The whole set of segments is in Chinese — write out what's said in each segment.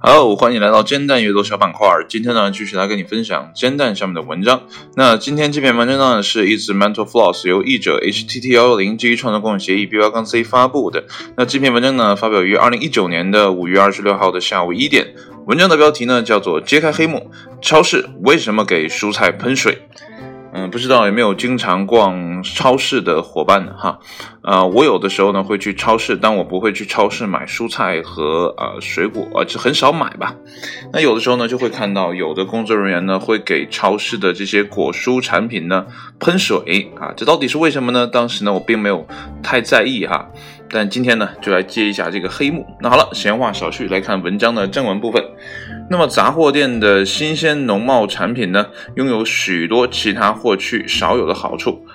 好，欢迎来到煎蛋阅读小板块。今天呢，继续来跟你分享煎蛋上面的文章。那今天这篇文章呢，是一直 Mental Floss 由译者 HTT 幺幺零基于创作共享协议 B 幺杠 C 发布的。那这篇文章呢，发表于二零一九年的五月二十六号的下午一点。文章的标题呢，叫做《揭开黑幕：超市为什么给蔬菜喷水》。嗯，不知道有没有经常逛超市的伙伴呢？哈，呃，我有的时候呢会去超市，但我不会去超市买蔬菜和呃水果，呃，就很少买吧。那有的时候呢就会看到有的工作人员呢会给超市的这些果蔬产品呢喷水啊，这到底是为什么呢？当时呢我并没有太在意哈。但今天呢，就来揭一下这个黑幕。那好了，闲话少叙，来看文章的正文部分。那么，杂货店的新鲜农贸产品呢，拥有许多其他货区少有的好处：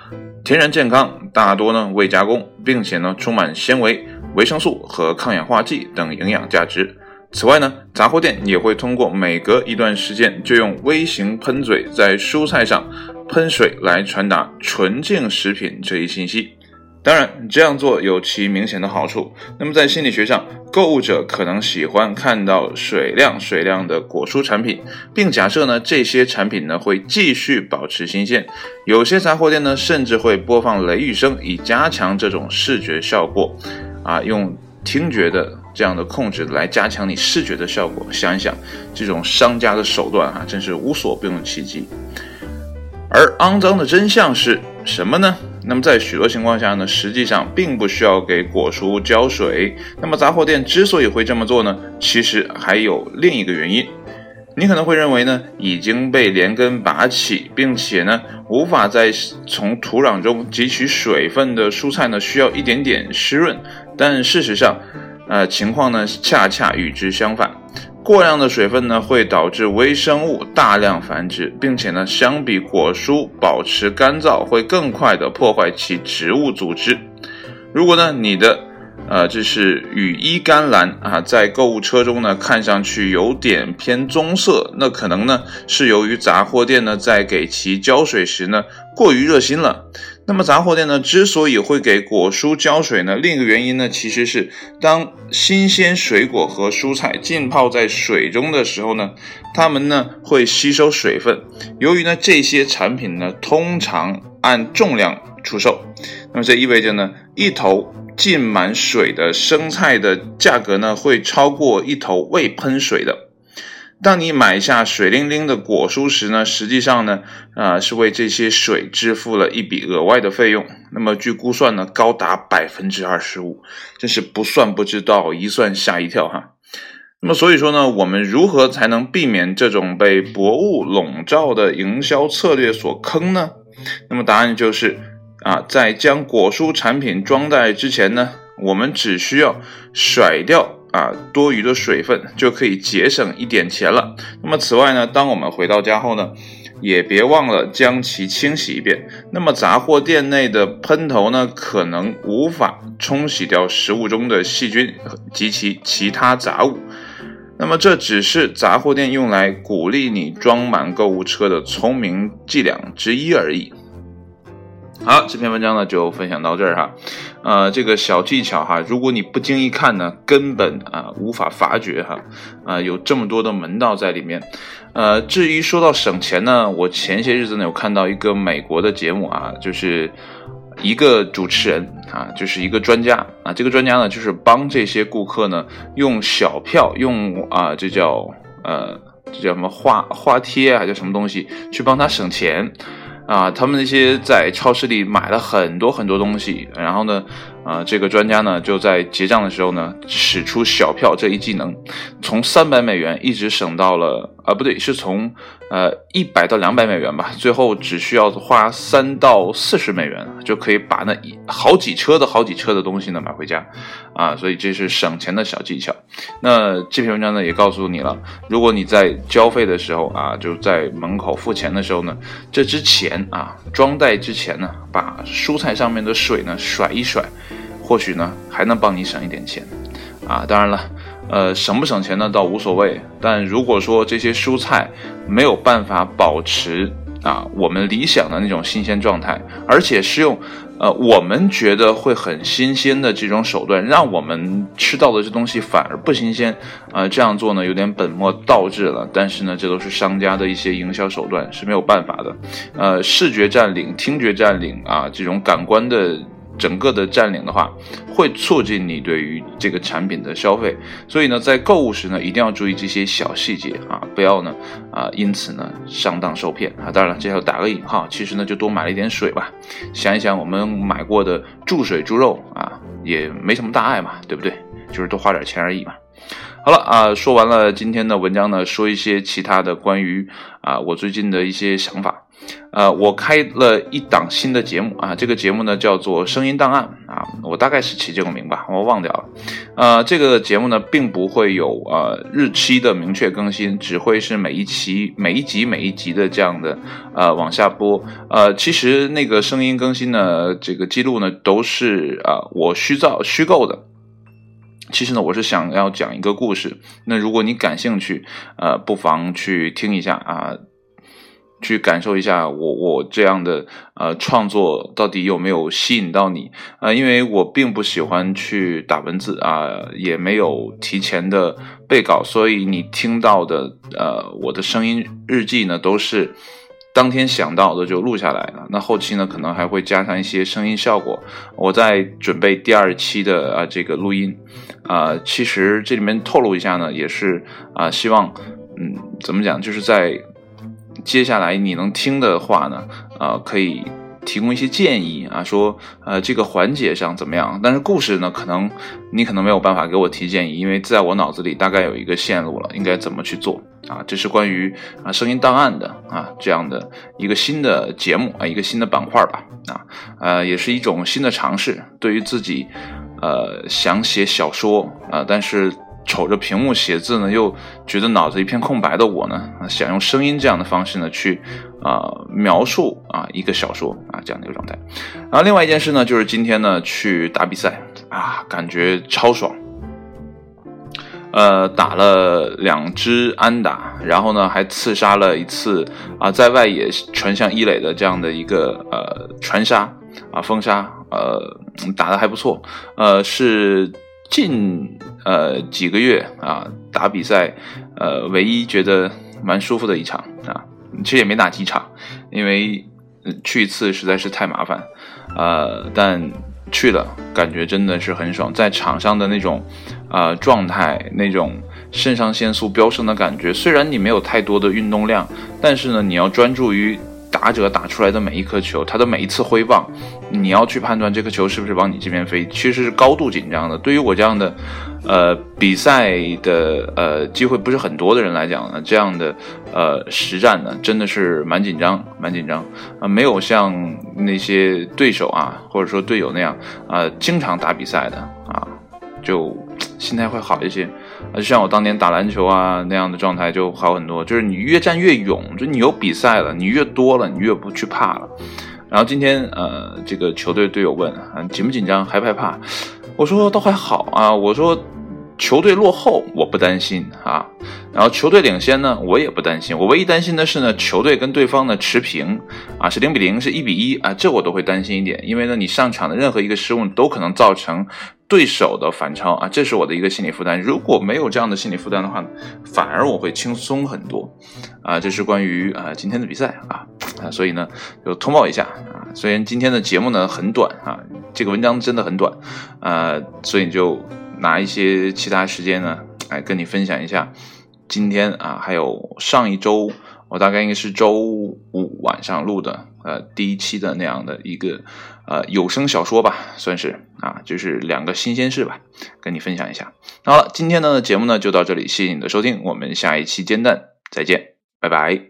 天然健康，大多呢未加工，并且呢充满纤维、维生素和抗氧化剂等营养价值。此外呢，杂货店也会通过每隔一段时间就用微型喷嘴在蔬菜上喷水来传达纯净食品这一信息。当然，这样做有其明显的好处。那么，在心理学上，购物者可能喜欢看到水量水量的果蔬产品，并假设呢这些产品呢会继续保持新鲜。有些杂货店呢甚至会播放雷雨声，以加强这种视觉效果。啊，用听觉的这样的控制来加强你视觉的效果。想一想，这种商家的手段啊，真是无所不用其极。而肮脏的真相是什么呢？那么在许多情况下呢，实际上并不需要给果蔬浇水。那么杂货店之所以会这么做呢，其实还有另一个原因。你可能会认为呢，已经被连根拔起，并且呢无法再从土壤中汲取水分的蔬菜呢，需要一点点湿润。但事实上，呃，情况呢恰恰与之相反。过量的水分呢，会导致微生物大量繁殖，并且呢，相比果蔬保持干燥，会更快的破坏其植物组织。如果呢，你的呃，这是羽衣甘蓝啊，在购物车中呢，看上去有点偏棕色，那可能呢，是由于杂货店呢，在给其浇水时呢，过于热心了。那么杂货店呢，之所以会给果蔬浇水呢，另一个原因呢，其实是当新鲜水果和蔬菜浸泡在水中的时候呢，它们呢会吸收水分。由于呢这些产品呢通常按重量出售，那么这意味着呢一头浸满水的生菜的价格呢会超过一头未喷水的。当你买下水灵灵的果蔬时呢，实际上呢，啊，是为这些水支付了一笔额外的费用。那么据估算呢，高达百分之二十五，真是不算不知道，一算吓一跳哈。那么所以说呢，我们如何才能避免这种被薄雾笼罩的营销策略所坑呢？那么答案就是啊，在将果蔬产品装袋之前呢，我们只需要甩掉。啊，多余的水分就可以节省一点钱了。那么此外呢，当我们回到家后呢，也别忘了将其清洗一遍。那么杂货店内的喷头呢，可能无法冲洗掉食物中的细菌及其其他杂物。那么这只是杂货店用来鼓励你装满购物车的聪明伎俩之一而已。好，这篇文章呢就分享到这儿哈，呃，这个小技巧哈，如果你不经意看呢，根本啊无法发觉哈，啊有这么多的门道在里面，呃，至于说到省钱呢，我前些日子呢有看到一个美国的节目啊，就是一个主持人啊，就是一个专家啊，这个专家呢就是帮这些顾客呢用小票用啊，这叫呃这叫什么花花贴啊，叫什么东西去帮他省钱。啊，他们那些在超市里买了很多很多东西，然后呢，啊，这个专家呢就在结账的时候呢，使出小票这一技能，从三百美元一直省到了，啊，不对，是从。呃，一百到两百美元吧，最后只需要花三到四十美元就可以把那一好几车的好几车的东西呢买回家，啊，所以这是省钱的小技巧。那这篇文章呢也告诉你了，如果你在交费的时候啊，就在门口付钱的时候呢，这之前啊装袋之前呢，把蔬菜上面的水呢甩一甩，或许呢还能帮你省一点钱，啊，当然了。呃，省不省钱呢，倒无所谓。但如果说这些蔬菜没有办法保持啊我们理想的那种新鲜状态，而且是用呃，我们觉得会很新鲜的这种手段，让我们吃到的这东西反而不新鲜，啊，这样做呢有点本末倒置了。但是呢，这都是商家的一些营销手段，是没有办法的。呃，视觉占领、听觉占领啊，这种感官的。整个的占领的话，会促进你对于这个产品的消费，所以呢，在购物时呢，一定要注意这些小细节啊，不要呢啊，因此呢上当受骗啊。当然了，这要打个引号，其实呢就多买了一点水吧。想一想我们买过的注水猪肉啊，也没什么大碍嘛，对不对？就是多花点钱而已嘛。好了啊，说完了今天的文章呢，说一些其他的关于啊我最近的一些想法。呃，我开了一档新的节目啊，这个节目呢叫做《声音档案》啊，我大概是起这个名吧，我忘掉了。呃，这个节目呢并不会有呃日期的明确更新，只会是每一期、每一集、每一集的这样的呃往下播。呃，其实那个声音更新呢，这个记录呢都是啊我虚造、虚构的。其实呢，我是想要讲一个故事。那如果你感兴趣，呃，不妨去听一下啊。去感受一下我我这样的呃创作到底有没有吸引到你啊？因为我并不喜欢去打文字啊，也没有提前的备稿，所以你听到的呃我的声音日记呢，都是当天想到的就录下来了。那后期呢，可能还会加上一些声音效果。我在准备第二期的啊这个录音啊，其实这里面透露一下呢，也是啊希望嗯怎么讲，就是在。接下来你能听的话呢，呃，可以提供一些建议啊，说呃这个环节上怎么样？但是故事呢，可能你可能没有办法给我提建议，因为在我脑子里大概有一个线路了，应该怎么去做啊？这是关于啊声音档案的啊这样的一个新的节目啊，一个新的板块吧啊，呃，也是一种新的尝试。对于自己呃想写小说啊，但是。瞅着屏幕写字呢，又觉得脑子一片空白的我呢，想用声音这样的方式呢，去啊描述啊一个小说啊这样的一个状态。然后另外一件事呢，就是今天呢去打比赛啊，感觉超爽。呃，打了两支安打，然后呢还刺杀了一次啊在外野传向一垒的这样的一个呃传杀啊封杀，呃打的还不错，呃是。近呃几个月啊打比赛，呃唯一觉得蛮舒服的一场啊，其实也没打几场，因为去一次实在是太麻烦，呃但去了感觉真的是很爽，在场上的那种啊状态，那种肾上腺素飙升的感觉，虽然你没有太多的运动量，但是呢你要专注于。打者打出来的每一颗球，他的每一次挥棒，你要去判断这颗球是不是往你这边飞，其实是高度紧张的。对于我这样的，呃，比赛的呃机会不是很多的人来讲呢，这样的呃实战呢，真的是蛮紧张，蛮紧张啊，没有像那些对手啊，或者说队友那样啊，经常打比赛的啊，就心态会好一些。啊就像我当年打篮球啊那样的状态就好很多，就是你越战越勇，就你有比赛了，你越多了，你越不去怕了。然后今天呃，这个球队队友问啊，紧不紧张，害不害怕？我说都还好啊，我说球队落后我不担心啊，然后球队领先呢我也不担心，我唯一担心的是呢球队跟对方呢持平啊，是零比零，是一比一啊，这我都会担心一点，因为呢你上场的任何一个失误都可能造成。对手的反超啊，这是我的一个心理负担。如果没有这样的心理负担的话，反而我会轻松很多啊。这是关于啊今天的比赛啊啊，所以呢就通报一下啊。虽然今天的节目呢很短啊，这个文章真的很短啊，所以就拿一些其他时间呢来跟你分享一下今天啊，还有上一周。我大概应该是周五晚上录的，呃，第一期的那样的一个呃有声小说吧，算是啊，就是两个新鲜事吧，跟你分享一下。好了，今天的节目呢就到这里，谢谢你的收听，我们下一期煎蛋再见，拜拜。